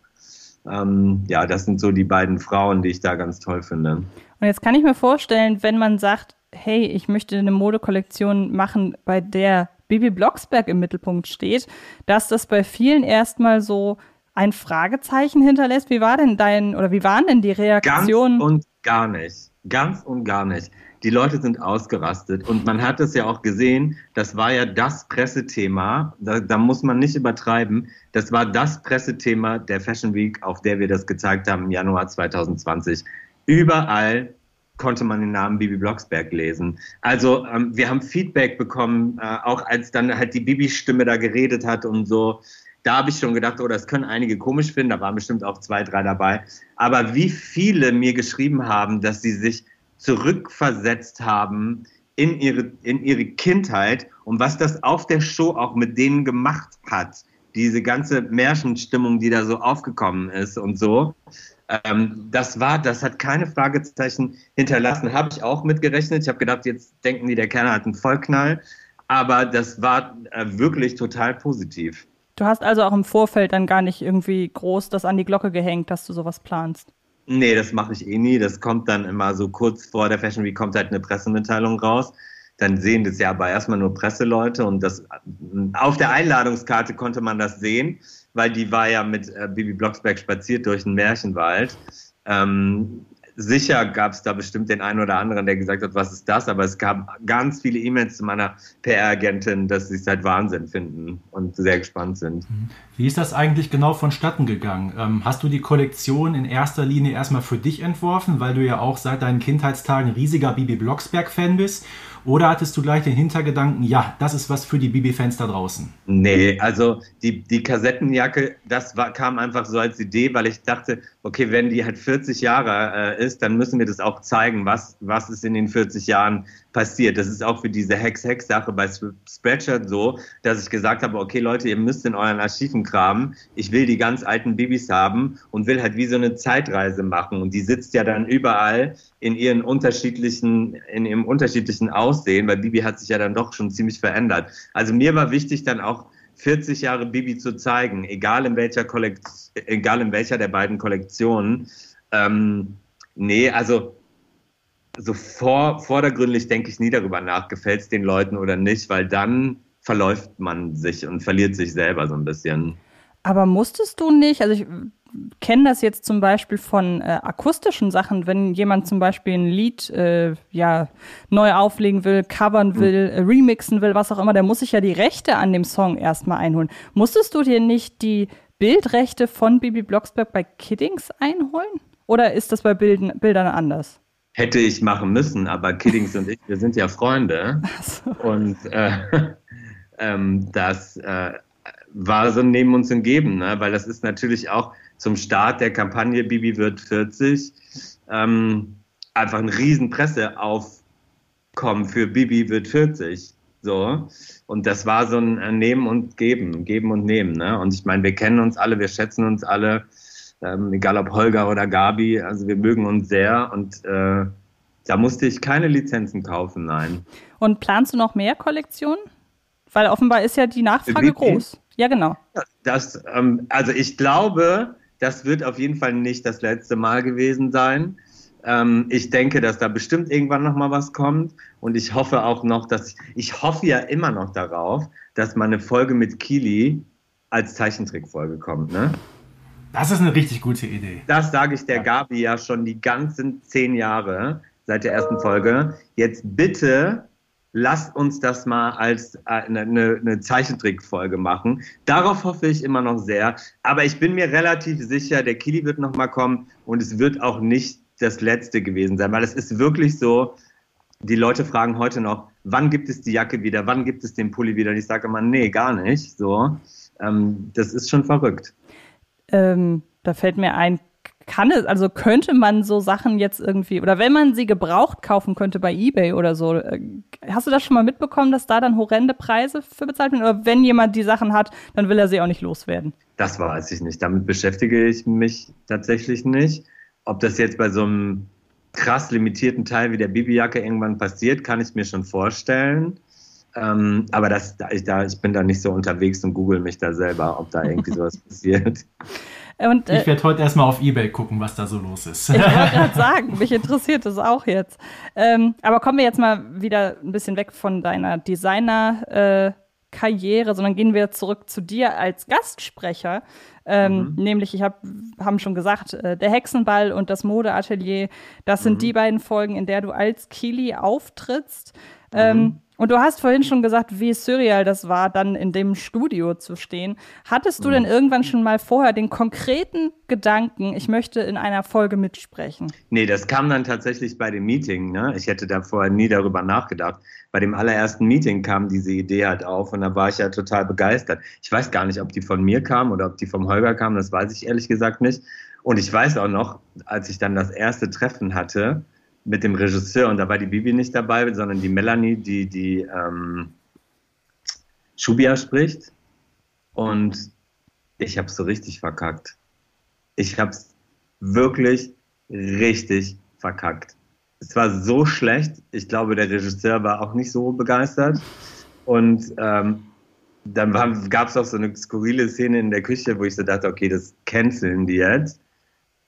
Ähm, ja, das sind so die beiden Frauen, die ich da ganz toll finde. Und jetzt kann ich mir vorstellen, wenn man sagt, hey, ich möchte eine Modekollektion machen, bei der Bibi Blocksberg im Mittelpunkt steht, dass das bei vielen erstmal so ein Fragezeichen hinterlässt. Wie war denn dein oder wie waren denn die Reaktionen? Ganz und gar nicht. Ganz und gar nicht. Die Leute sind ausgerastet und man hat es ja auch gesehen, das war ja das Pressethema, da, da, muss man nicht übertreiben, das war das Pressethema der Fashion Week, auf der wir das gezeigt haben im Januar 2020. Überall konnte man den Namen Bibi Blocksberg lesen. Also ähm, wir haben Feedback bekommen, äh, auch als dann halt die Bibi-Stimme da geredet hat und so. Da habe ich schon gedacht, oh, das können einige komisch finden, da waren bestimmt auch zwei, drei dabei. Aber wie viele mir geschrieben haben, dass sie sich zurückversetzt haben in ihre, in ihre Kindheit und was das auf der Show auch mit denen gemacht hat. Diese ganze Märchenstimmung, die da so aufgekommen ist und so. Ähm, das war, das hat keine Fragezeichen hinterlassen. Habe ich auch mitgerechnet. Ich habe gedacht, jetzt denken die, der Kerner hat einen Vollknall. Aber das war äh, wirklich total positiv. Du hast also auch im Vorfeld dann gar nicht irgendwie groß das an die Glocke gehängt, dass du sowas planst. Nee, das mache ich eh nie. Das kommt dann immer so kurz vor der Fashion Week kommt halt eine Pressemitteilung raus. Dann sehen das ja aber erstmal nur Presseleute und das auf der Einladungskarte konnte man das sehen weil die war ja mit äh, Bibi Blocksberg spaziert durch den Märchenwald. Ähm, sicher gab es da bestimmt den einen oder anderen, der gesagt hat, was ist das? Aber es gab ganz viele E-Mails zu meiner PR-Agentin, dass sie es halt Wahnsinn finden und sehr gespannt sind. Wie ist das eigentlich genau vonstatten gegangen? Ähm, hast du die Kollektion in erster Linie erstmal für dich entworfen, weil du ja auch seit deinen Kindheitstagen riesiger Bibi Blocksberg-Fan bist? Oder hattest du gleich den Hintergedanken, ja, das ist was für die Bibi-Fans da draußen? Nee, also die, die Kassettenjacke, das war, kam einfach so als Idee, weil ich dachte, okay, wenn die halt 40 Jahre äh, ist, dann müssen wir das auch zeigen, was, was ist in den 40 Jahren passiert. Das ist auch für diese Hex-Hex-Sache bei Spreadshirt so, dass ich gesagt habe, okay Leute, ihr müsst in euren Archiven kramen. Ich will die ganz alten Bibis haben und will halt wie so eine Zeitreise machen. Und die sitzt ja dann überall in ihren unterschiedlichen, in ihrem unterschiedlichen Aussehen, weil Bibi hat sich ja dann doch schon ziemlich verändert. Also mir war wichtig dann auch 40 Jahre Bibi zu zeigen, egal in welcher Kollekt egal in welcher der beiden Kollektionen. Ähm, nee, also so vor, vordergründlich denke ich nie darüber nach, gefällt es den Leuten oder nicht, weil dann verläuft man sich und verliert sich selber so ein bisschen. Aber musstest du nicht, also ich kenne das jetzt zum Beispiel von äh, akustischen Sachen, wenn jemand zum Beispiel ein Lied äh, ja neu auflegen will, covern hm. will, äh, remixen will, was auch immer, der muss sich ja die Rechte an dem Song erstmal einholen. Musstest du dir nicht die Bildrechte von Bibi Blocksberg bei Kiddings einholen? Oder ist das bei Bilden, Bildern anders? hätte ich machen müssen, aber Kiddings (laughs) und ich, wir sind ja Freunde. So. Und äh, ähm, das äh, war so ein uns und Geben, ne? weil das ist natürlich auch zum Start der Kampagne Bibi wird 40 ähm, einfach ein riesen Presseaufkommen für Bibi wird 40. So. Und das war so ein Nehmen und Geben, Geben und Nehmen. Ne? Und ich meine, wir kennen uns alle, wir schätzen uns alle, ähm, egal ob Holger oder Gabi, also wir mögen uns sehr und äh, da musste ich keine Lizenzen kaufen, nein. Und planst du noch mehr Kollektionen? Weil offenbar ist ja die Nachfrage groß. Ja, genau. Das, ähm, also ich glaube, das wird auf jeden Fall nicht das letzte Mal gewesen sein. Ähm, ich denke, dass da bestimmt irgendwann noch mal was kommt und ich hoffe auch noch, dass ich, ich hoffe ja immer noch darauf, dass mal eine Folge mit Kili als Zeichentrickfolge kommt. Ne? Das ist eine richtig gute Idee. Das sage ich der Gabi ja schon die ganzen zehn Jahre seit der ersten Folge. Jetzt bitte lasst uns das mal als eine, eine, eine Zeichentrickfolge machen. Darauf hoffe ich immer noch sehr. Aber ich bin mir relativ sicher, der Kili wird noch mal kommen und es wird auch nicht das letzte gewesen sein, weil es ist wirklich so, die Leute fragen heute noch, wann gibt es die Jacke wieder, wann gibt es den Pulli wieder? Und ich sage immer, nee, gar nicht. So, ähm, das ist schon verrückt. Ähm, da fällt mir ein, kann es, also könnte man so Sachen jetzt irgendwie, oder wenn man sie gebraucht kaufen könnte bei eBay oder so, äh, hast du das schon mal mitbekommen, dass da dann horrende Preise für bezahlt werden? Oder wenn jemand die Sachen hat, dann will er sie auch nicht loswerden? Das weiß ich nicht. Damit beschäftige ich mich tatsächlich nicht. Ob das jetzt bei so einem krass limitierten Teil wie der Bibijacke irgendwann passiert, kann ich mir schon vorstellen. Ähm, aber das, ich, da, ich bin da nicht so unterwegs und google mich da selber, ob da irgendwie (laughs) sowas passiert. Und, äh, ich werde heute erstmal auf Ebay gucken, was da so los ist. Ich wollte (laughs) gerade sagen, mich interessiert das auch jetzt. Ähm, aber kommen wir jetzt mal wieder ein bisschen weg von deiner Designer- äh, Karriere, sondern gehen wir zurück zu dir als Gastsprecher. Ähm, mhm. Nämlich, ich habe haben schon gesagt, äh, der Hexenball und das Modeatelier, das sind mhm. die beiden Folgen, in der du als Kili auftrittst. Ähm, mhm. Und du hast vorhin schon gesagt, wie surreal das war, dann in dem Studio zu stehen. Hattest du denn irgendwann schon mal vorher den konkreten Gedanken, ich möchte in einer Folge mitsprechen? Nee, das kam dann tatsächlich bei dem Meeting. Ne? Ich hätte da vorher nie darüber nachgedacht. Bei dem allerersten Meeting kam diese Idee halt auf und da war ich ja total begeistert. Ich weiß gar nicht, ob die von mir kam oder ob die vom Holger kam, das weiß ich ehrlich gesagt nicht. Und ich weiß auch noch, als ich dann das erste Treffen hatte, mit dem Regisseur und da war die Bibi nicht dabei, sondern die Melanie, die die ähm, Shubia spricht. Und ich habe so richtig verkackt. Ich habe es wirklich richtig verkackt. Es war so schlecht. Ich glaube, der Regisseur war auch nicht so begeistert. Und ähm, dann gab es auch so eine skurrile Szene in der Küche, wo ich so dachte, okay, das canceln die jetzt.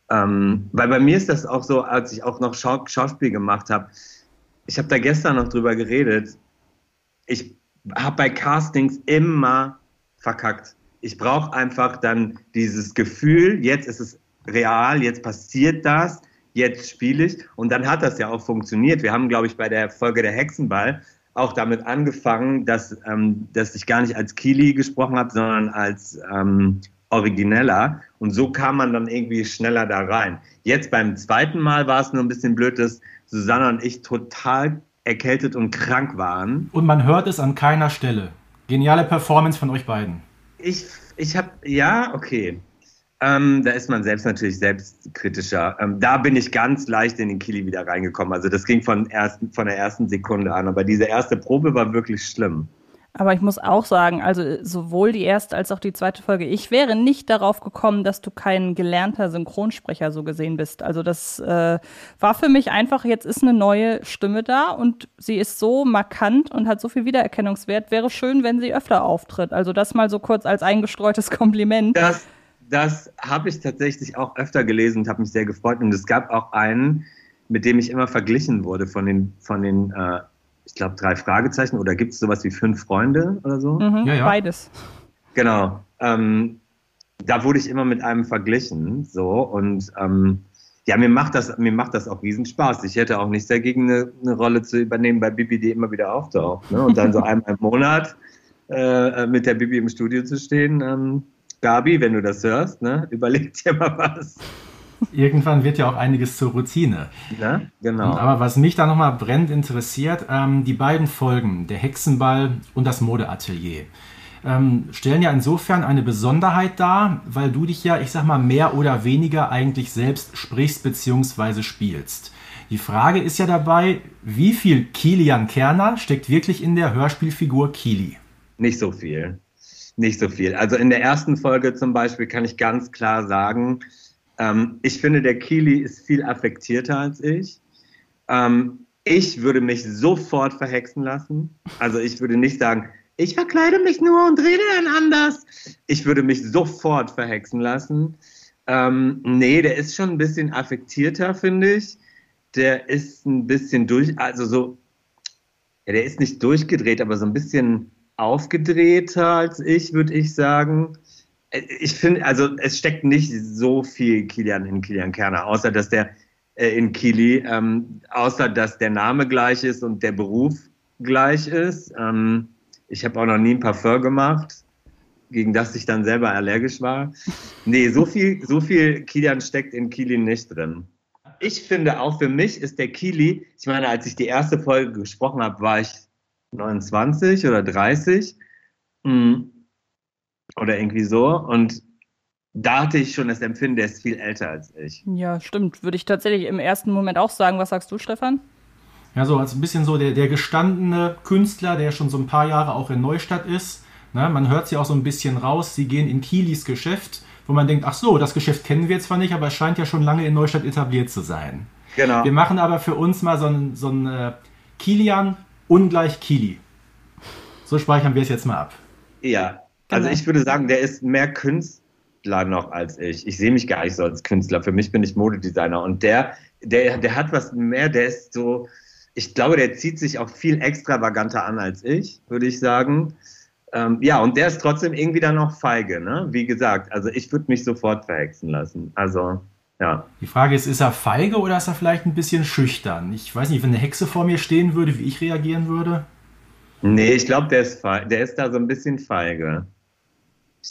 Ähm, weil bei mir ist das auch so, als ich auch noch Schau Schauspiel gemacht habe, ich habe da gestern noch drüber geredet, ich habe bei Castings immer verkackt. Ich brauche einfach dann dieses Gefühl, jetzt ist es real, jetzt passiert das, jetzt spiele ich. Und dann hat das ja auch funktioniert. Wir haben, glaube ich, bei der Folge der Hexenball auch damit angefangen, dass, ähm, dass ich gar nicht als Kili gesprochen habe, sondern als ähm, origineller und so kam man dann irgendwie schneller da rein. Jetzt beim zweiten Mal war es nur ein bisschen blöd, dass Susanne und ich total erkältet und krank waren. Und man hört es an keiner Stelle. Geniale Performance von euch beiden. Ich, ich habe, ja, okay. Ähm, da ist man selbst natürlich selbstkritischer. Ähm, da bin ich ganz leicht in den Kili wieder reingekommen. Also das ging von, ersten, von der ersten Sekunde an. Aber diese erste Probe war wirklich schlimm. Aber ich muss auch sagen, also sowohl die erste als auch die zweite Folge, ich wäre nicht darauf gekommen, dass du kein gelernter Synchronsprecher so gesehen bist. Also das äh, war für mich einfach, jetzt ist eine neue Stimme da und sie ist so markant und hat so viel Wiedererkennungswert. Wäre schön, wenn sie öfter auftritt. Also das mal so kurz als eingestreutes (laughs) Kompliment. Das, das habe ich tatsächlich auch öfter gelesen und habe mich sehr gefreut. Und es gab auch einen, mit dem ich immer verglichen wurde von den, von den äh, ich glaube, drei Fragezeichen oder gibt es sowas wie fünf Freunde oder so? Mhm, ja, ja. Beides. Genau. Ähm, da wurde ich immer mit einem verglichen, so und ähm, ja, mir macht das, mir macht das auch riesen Spaß. Ich hätte auch nichts dagegen, eine, eine Rolle zu übernehmen bei Bibi, die immer wieder auftaucht. Ne? Und dann so (laughs) einmal im Monat äh, mit der Bibi im Studio zu stehen. Ähm, Gabi, wenn du das hörst, ne, (laughs) überleg dir mal was. Irgendwann wird ja auch einiges zur Routine. Ja, genau. Und, aber was mich da nochmal brennend interessiert, ähm, die beiden Folgen, der Hexenball und das Modeatelier, ähm, stellen ja insofern eine Besonderheit dar, weil du dich ja, ich sag mal, mehr oder weniger eigentlich selbst sprichst bzw. spielst. Die Frage ist ja dabei, wie viel Kilian Kerner steckt wirklich in der Hörspielfigur Kili? Nicht so viel. Nicht so viel. Also in der ersten Folge zum Beispiel kann ich ganz klar sagen, ähm, ich finde, der Kili ist viel affektierter als ich. Ähm, ich würde mich sofort verhexen lassen. Also ich würde nicht sagen, ich verkleide mich nur und rede dann anders. Ich würde mich sofort verhexen lassen. Ähm, nee, der ist schon ein bisschen affektierter, finde ich. Der ist ein bisschen durch, also so, ja, der ist nicht durchgedreht, aber so ein bisschen aufgedrehter als ich, würde ich sagen. Ich finde, also es steckt nicht so viel Kilian in Kilian Kerner, außer dass der äh, in Kili, ähm, außer dass der Name gleich ist und der Beruf gleich ist. Ähm, ich habe auch noch nie ein Parfum gemacht, gegen das ich dann selber allergisch war. Nee, so viel, so viel Kilian steckt in Kili nicht drin. Ich finde, auch für mich ist der Kili, ich meine, als ich die erste Folge gesprochen habe, war ich 29 oder 30 hm. Oder irgendwie so. Und da hatte ich schon das Empfinden, der ist viel älter als ich. Ja, stimmt. Würde ich tatsächlich im ersten Moment auch sagen. Was sagst du, Stefan? Ja, so als ein bisschen so der, der gestandene Künstler, der schon so ein paar Jahre auch in Neustadt ist. Ne? Man hört sie auch so ein bisschen raus. Sie gehen in Kilis Geschäft, wo man denkt, ach so, das Geschäft kennen wir zwar nicht, aber es scheint ja schon lange in Neustadt etabliert zu sein. Genau. Wir machen aber für uns mal so ein, so ein äh, Kilian ungleich Kili. So speichern wir es jetzt mal ab. Ja, also genau. ich würde sagen, der ist mehr Künstler noch als ich. Ich sehe mich gar nicht so als Künstler. Für mich bin ich Modedesigner und der, der, der hat was mehr, der ist so, ich glaube, der zieht sich auch viel extravaganter an als ich, würde ich sagen. Ähm, ja, und der ist trotzdem irgendwie dann noch feige, ne? Wie gesagt, also ich würde mich sofort verhexen lassen. Also ja. Die Frage ist, ist er feige oder ist er vielleicht ein bisschen schüchtern? Ich weiß nicht, wenn eine Hexe vor mir stehen würde, wie ich reagieren würde. Nee, ich glaube, der ist, der ist da so ein bisschen feige.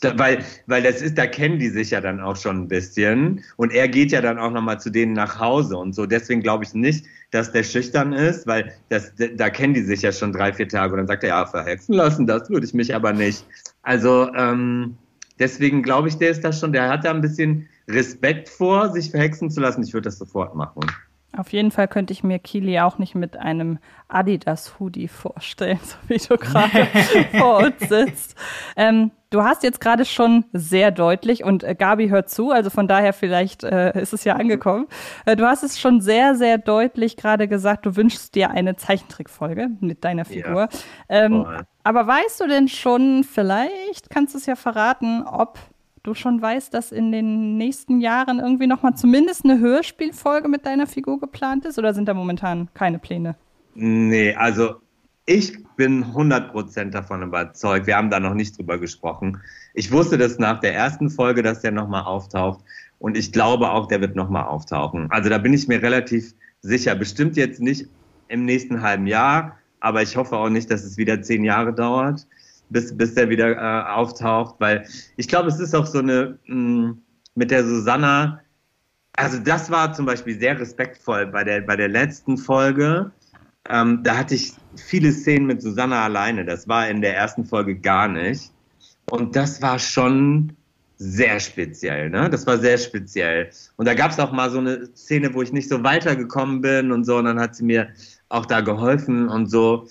Glaub, weil, weil das ist, da kennen die sich ja dann auch schon ein bisschen. Und er geht ja dann auch nochmal zu denen nach Hause und so. Deswegen glaube ich nicht, dass der schüchtern ist, weil das, da kennen die sich ja schon drei, vier Tage. Und dann sagt er, ja, verhexen lassen, das würde ich mich aber nicht. Also, ähm, deswegen glaube ich, der ist da schon, der hat da ein bisschen Respekt vor, sich verhexen zu lassen. Ich würde das sofort machen. Auf jeden Fall könnte ich mir Kili auch nicht mit einem Adidas-Hoodie vorstellen, (laughs) so wie du gerade (laughs) vor uns sitzt. Ähm, du hast jetzt gerade schon sehr deutlich, und äh, Gabi hört zu, also von daher vielleicht äh, ist es ja angekommen. Äh, du hast es schon sehr, sehr deutlich gerade gesagt, du wünschst dir eine Zeichentrickfolge mit deiner Figur. Ja. Ähm, aber weißt du denn schon, vielleicht kannst du es ja verraten, ob du schon weißt, dass in den nächsten Jahren irgendwie nochmal zumindest eine Hörspielfolge mit deiner Figur geplant ist? Oder sind da momentan keine Pläne? Nee, also ich bin 100% davon überzeugt. Wir haben da noch nicht drüber gesprochen. Ich wusste das nach der ersten Folge, dass der nochmal auftaucht. Und ich glaube auch, der wird nochmal auftauchen. Also da bin ich mir relativ sicher. Bestimmt jetzt nicht im nächsten halben Jahr, aber ich hoffe auch nicht, dass es wieder zehn Jahre dauert bis, bis der wieder äh, auftaucht, weil ich glaube, es ist auch so eine, mh, mm, mit der Susanna, also das war zum Beispiel sehr respektvoll bei der, bei der letzten Folge. Ähm, da hatte ich viele Szenen mit Susanna alleine. Das war in der ersten Folge gar nicht. Und das war schon sehr speziell, ne? Das war sehr speziell. Und da gab es auch mal so eine Szene, wo ich nicht so weitergekommen bin und so. Und dann hat sie mir auch da geholfen und so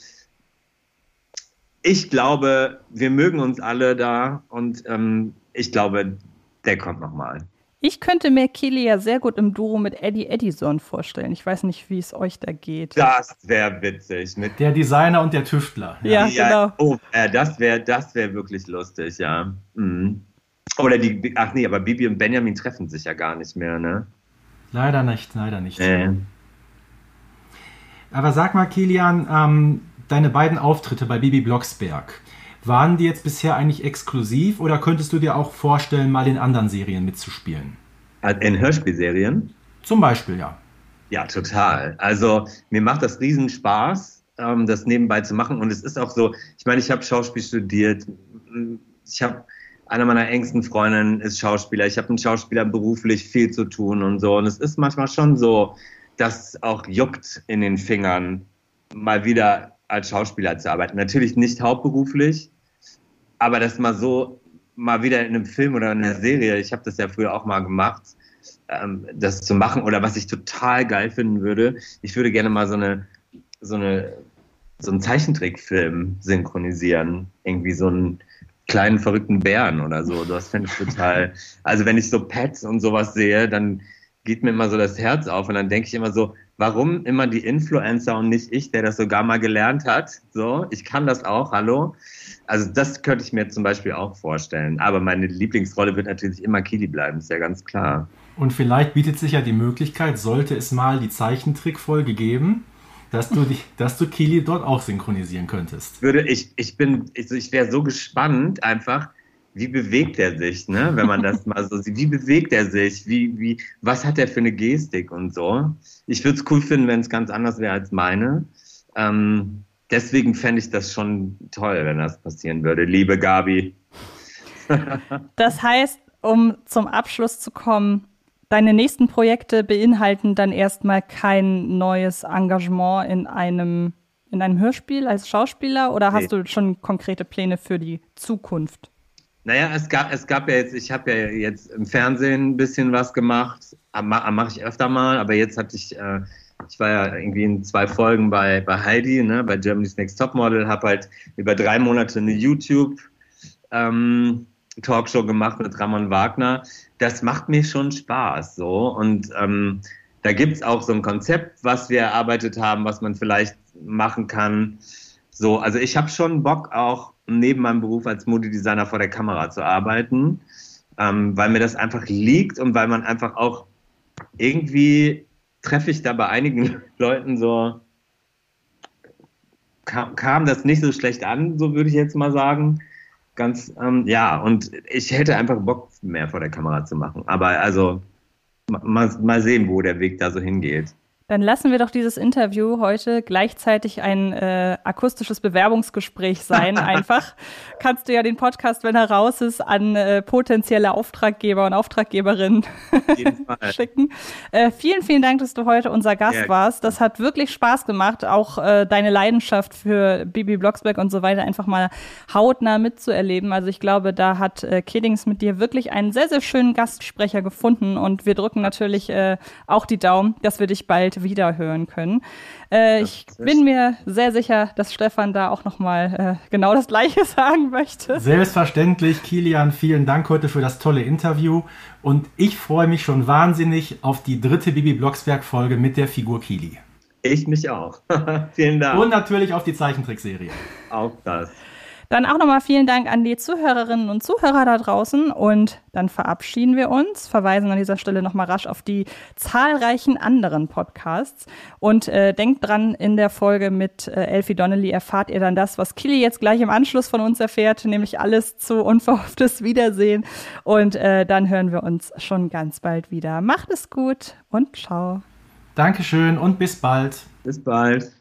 ich glaube, wir mögen uns alle da und ähm, ich glaube, der kommt nochmal. Ich könnte mir Kelly ja sehr gut im Duo mit Eddie Edison vorstellen. Ich weiß nicht, wie es euch da geht. Das wäre witzig. Mit der Designer und der Tüftler. Ja, ja genau. Oh, äh, das wäre das wär wirklich lustig, ja. Mhm. Oder die, ach nee, aber Bibi und Benjamin treffen sich ja gar nicht mehr, ne? Leider nicht, leider nicht. Äh. Aber sag mal, Kilian, ähm, deine beiden Auftritte bei Bibi Blocksberg, waren die jetzt bisher eigentlich exklusiv oder könntest du dir auch vorstellen, mal in anderen Serien mitzuspielen? In Hörspielserien? Zum Beispiel, ja. Ja, total. Also mir macht das riesen Spaß, ähm, das nebenbei zu machen. Und es ist auch so, ich meine, ich habe Schauspiel studiert. Ich habe einer meiner engsten Freundinnen ist Schauspieler. Ich habe mit Schauspielern beruflich viel zu tun und so. Und es ist manchmal schon so, dass auch juckt in den Fingern, mal wieder als Schauspieler zu arbeiten. Natürlich nicht hauptberuflich, aber das mal so, mal wieder in einem Film oder in einer Serie, ich habe das ja früher auch mal gemacht, ähm, das zu machen. Oder was ich total geil finden würde, ich würde gerne mal so eine, so eine, so einen Zeichentrickfilm synchronisieren. Irgendwie so einen kleinen verrückten Bären oder so. Das fände ich total. Also wenn ich so Pets und sowas sehe, dann geht mir immer so das Herz auf und dann denke ich immer so, warum immer die Influencer und nicht ich, der das sogar mal gelernt hat? So, ich kann das auch, hallo. Also das könnte ich mir zum Beispiel auch vorstellen. Aber meine Lieblingsrolle wird natürlich immer Kili bleiben, ist ja ganz klar. Und vielleicht bietet sich ja die Möglichkeit, sollte es mal die Zeichentrickfolge geben, dass du dich, dass du Kili dort auch synchronisieren könntest. Würde ich, ich bin, ich, ich wäre so gespannt einfach, wie bewegt er sich, ne? Wenn man das (laughs) mal so sieht. Wie bewegt er sich? Wie, wie, was hat er für eine Gestik und so? Ich würde es cool finden, wenn es ganz anders wäre als meine. Ähm, deswegen fände ich das schon toll, wenn das passieren würde. Liebe Gabi. (laughs) das heißt, um zum Abschluss zu kommen, deine nächsten Projekte beinhalten dann erstmal kein neues Engagement in einem, in einem Hörspiel als Schauspieler oder hast nee. du schon konkrete Pläne für die Zukunft? Naja, es gab, es gab ja jetzt, ich habe ja jetzt im Fernsehen ein bisschen was gemacht, mache ich öfter mal, aber jetzt hatte ich, äh, ich war ja irgendwie in zwei Folgen bei, bei Heidi, ne, bei Germany's Next Topmodel, habe halt über drei Monate eine YouTube ähm, Talkshow gemacht mit Ramon Wagner das macht mir schon Spaß so. Und ähm, da gibt es auch so ein Konzept, was wir erarbeitet haben, was man vielleicht machen kann. So, also ich habe schon Bock, auch neben meinem Beruf als Modedesigner vor der Kamera zu arbeiten, ähm, weil mir das einfach liegt und weil man einfach auch irgendwie treffe ich da bei einigen (laughs) Leuten so, kam, kam das nicht so schlecht an, so würde ich jetzt mal sagen ganz, ähm, ja, und ich hätte einfach Bock mehr vor der Kamera zu machen. Aber also mal, mal sehen, wo der Weg da so hingeht. Dann lassen wir doch dieses Interview heute gleichzeitig ein äh, akustisches Bewerbungsgespräch sein. (laughs) Einfach kannst du ja den Podcast, wenn er raus ist, an äh, potenzielle Auftraggeber und Auftraggeberinnen (laughs) schicken. Äh, vielen, vielen Dank, dass du heute unser Gast ja. warst. Das hat wirklich Spaß gemacht, auch äh, deine Leidenschaft für Bibi Blocksberg und so weiter einfach mal hautnah mitzuerleben. Also ich glaube, da hat äh, Kiddings mit dir wirklich einen sehr, sehr schönen Gastsprecher gefunden und wir drücken natürlich äh, auch die Daumen, dass wir dich bald wieder hören können. Äh, ich bin mir sehr sicher, dass Stefan da auch nochmal äh, genau das Gleiche (laughs) sagen möchte. Selbstverständlich, Kilian, vielen Dank heute für das tolle Interview. Und ich freue mich schon wahnsinnig auf die dritte Bibi Blocksberg-Folge mit der Figur Kili. Ich mich auch. (laughs) vielen Dank. Und natürlich auf die Zeichentrickserie. Auch das. Dann auch nochmal vielen Dank an die Zuhörerinnen und Zuhörer da draußen und dann verabschieden wir uns, verweisen an dieser Stelle nochmal rasch auf die zahlreichen anderen Podcasts und äh, denkt dran, in der Folge mit äh, Elfie Donnelly erfahrt ihr dann das, was Killy jetzt gleich im Anschluss von uns erfährt, nämlich alles zu unverhofftes Wiedersehen und äh, dann hören wir uns schon ganz bald wieder. Macht es gut und ciao. Dankeschön und bis bald. Bis bald.